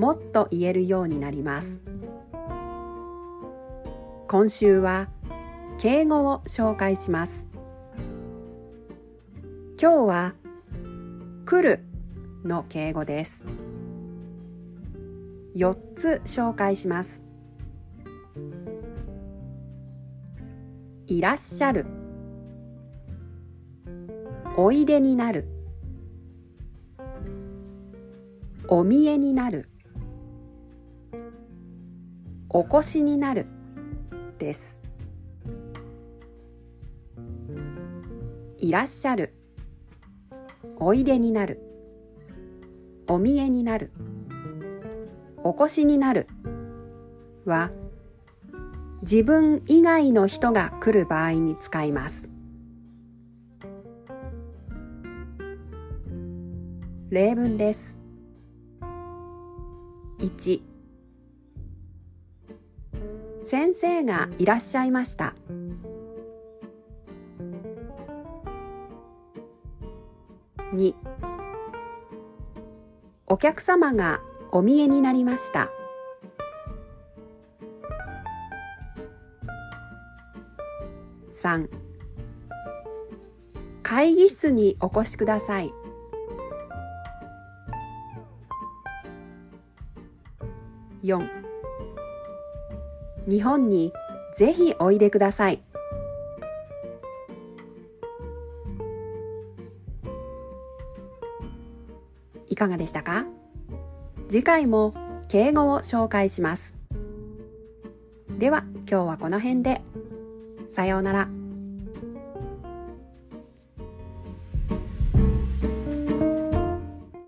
もっと言えるようになります。今週は敬語を紹介します。今日は来るの敬語です。4つ紹介します。いらっしゃる。おいでになる。お見えになる。お越しになるです。いらっしゃる。おいでになる。お見えになる。お越しになる。は自分以外の人が来る場合に使います。例文です。1先生がいらっしゃいました。2お客様がお見えになりました。3会議室にお越しください。4日本にぜひおいでください。いかがでしたか？次回も敬語を紹介します。では今日はこの辺で。さようなら。